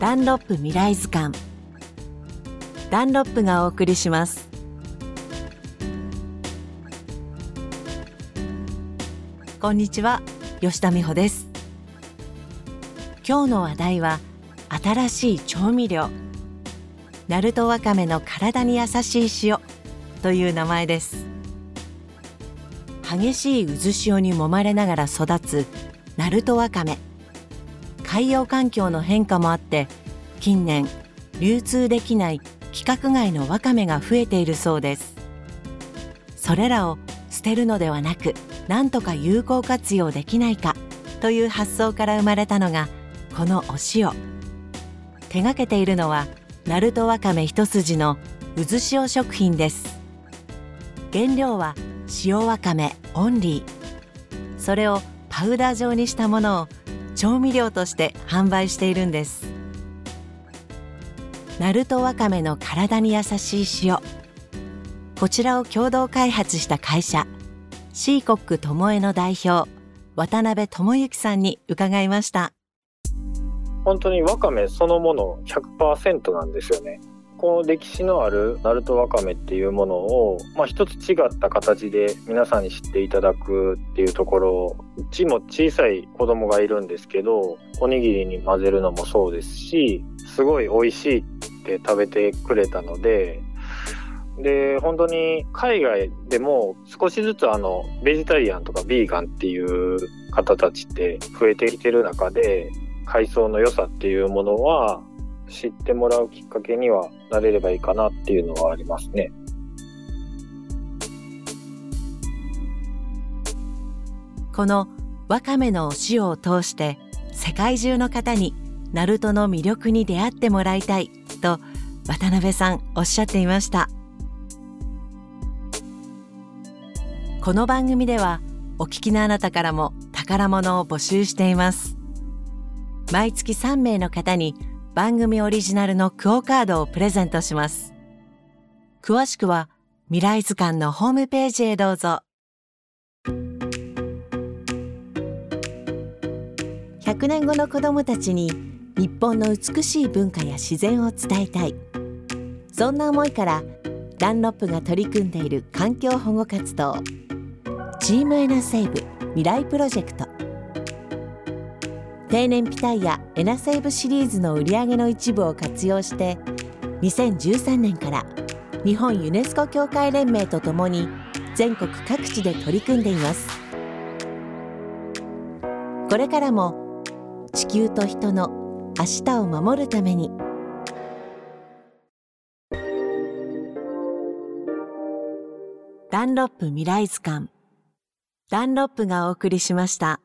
ダンロップ未来図鑑。ダンロップがお送りします。こんにちは吉田美穂です。今日の話題は新しい調味料。ナルトワカメの体に優しい塩。という名前です。激しい渦潮に揉まれながら育つナルトワカメ。海洋環境の変化もあって近年流通できない規格外のワカメが増えているそうです。それらを捨てるのではなく何とか有効活用できないかという発想から生まれたのがこのお塩。手がけているのはナルトワカメ一筋の渦潮食品です。原料は塩わかめオンリー。それをパウダー状にしたものを調味料として販売しているんです。ナルトワカメの体に優しい塩。こちらを共同開発した会社シーコックともえの代表渡辺智之さんに伺いました。本当にわかめそのもの100%なんですよね。この歴史のあるナルトワカメっていうものを、まあ、一つ違った形で皆さんに知っていただくっていうところうちも小さい子供がいるんですけどおにぎりに混ぜるのもそうですしすごい美味しいって食べてくれたのでで本当に海外でも少しずつあのベジタリアンとかビーガンっていう方たちって増えてきてる中で海藻の良さっていうものは知ってもらうきっかけにはなれればいいかなっていうのはありますね。このわかめのお塩を通して世界中の方にナルトの魅力に出会ってもらいたいと渡辺さんおっしゃっていましたこの番組ではお聞きのあなたからも宝物を募集しています毎月3名の方に番組オリジナルのクオカードをプレゼントします。詳しくは未来図鑑のホームページへどうぞ。100年後の子どもたちに日本の美しい文化や自然を伝えたい。そんな思いからダンロップが取り組んでいる環境保護活動チームエナセーブ未来プロジェクト低燃費タイヤエナセーブシリーズの売り上げの一部を活用して2013年から日本ユネスコ協会連盟とともに全国各地で取り組んでいますこれからも地球と人の明日を守るためにダンロップ未来図鑑ダンロップがお送りしました。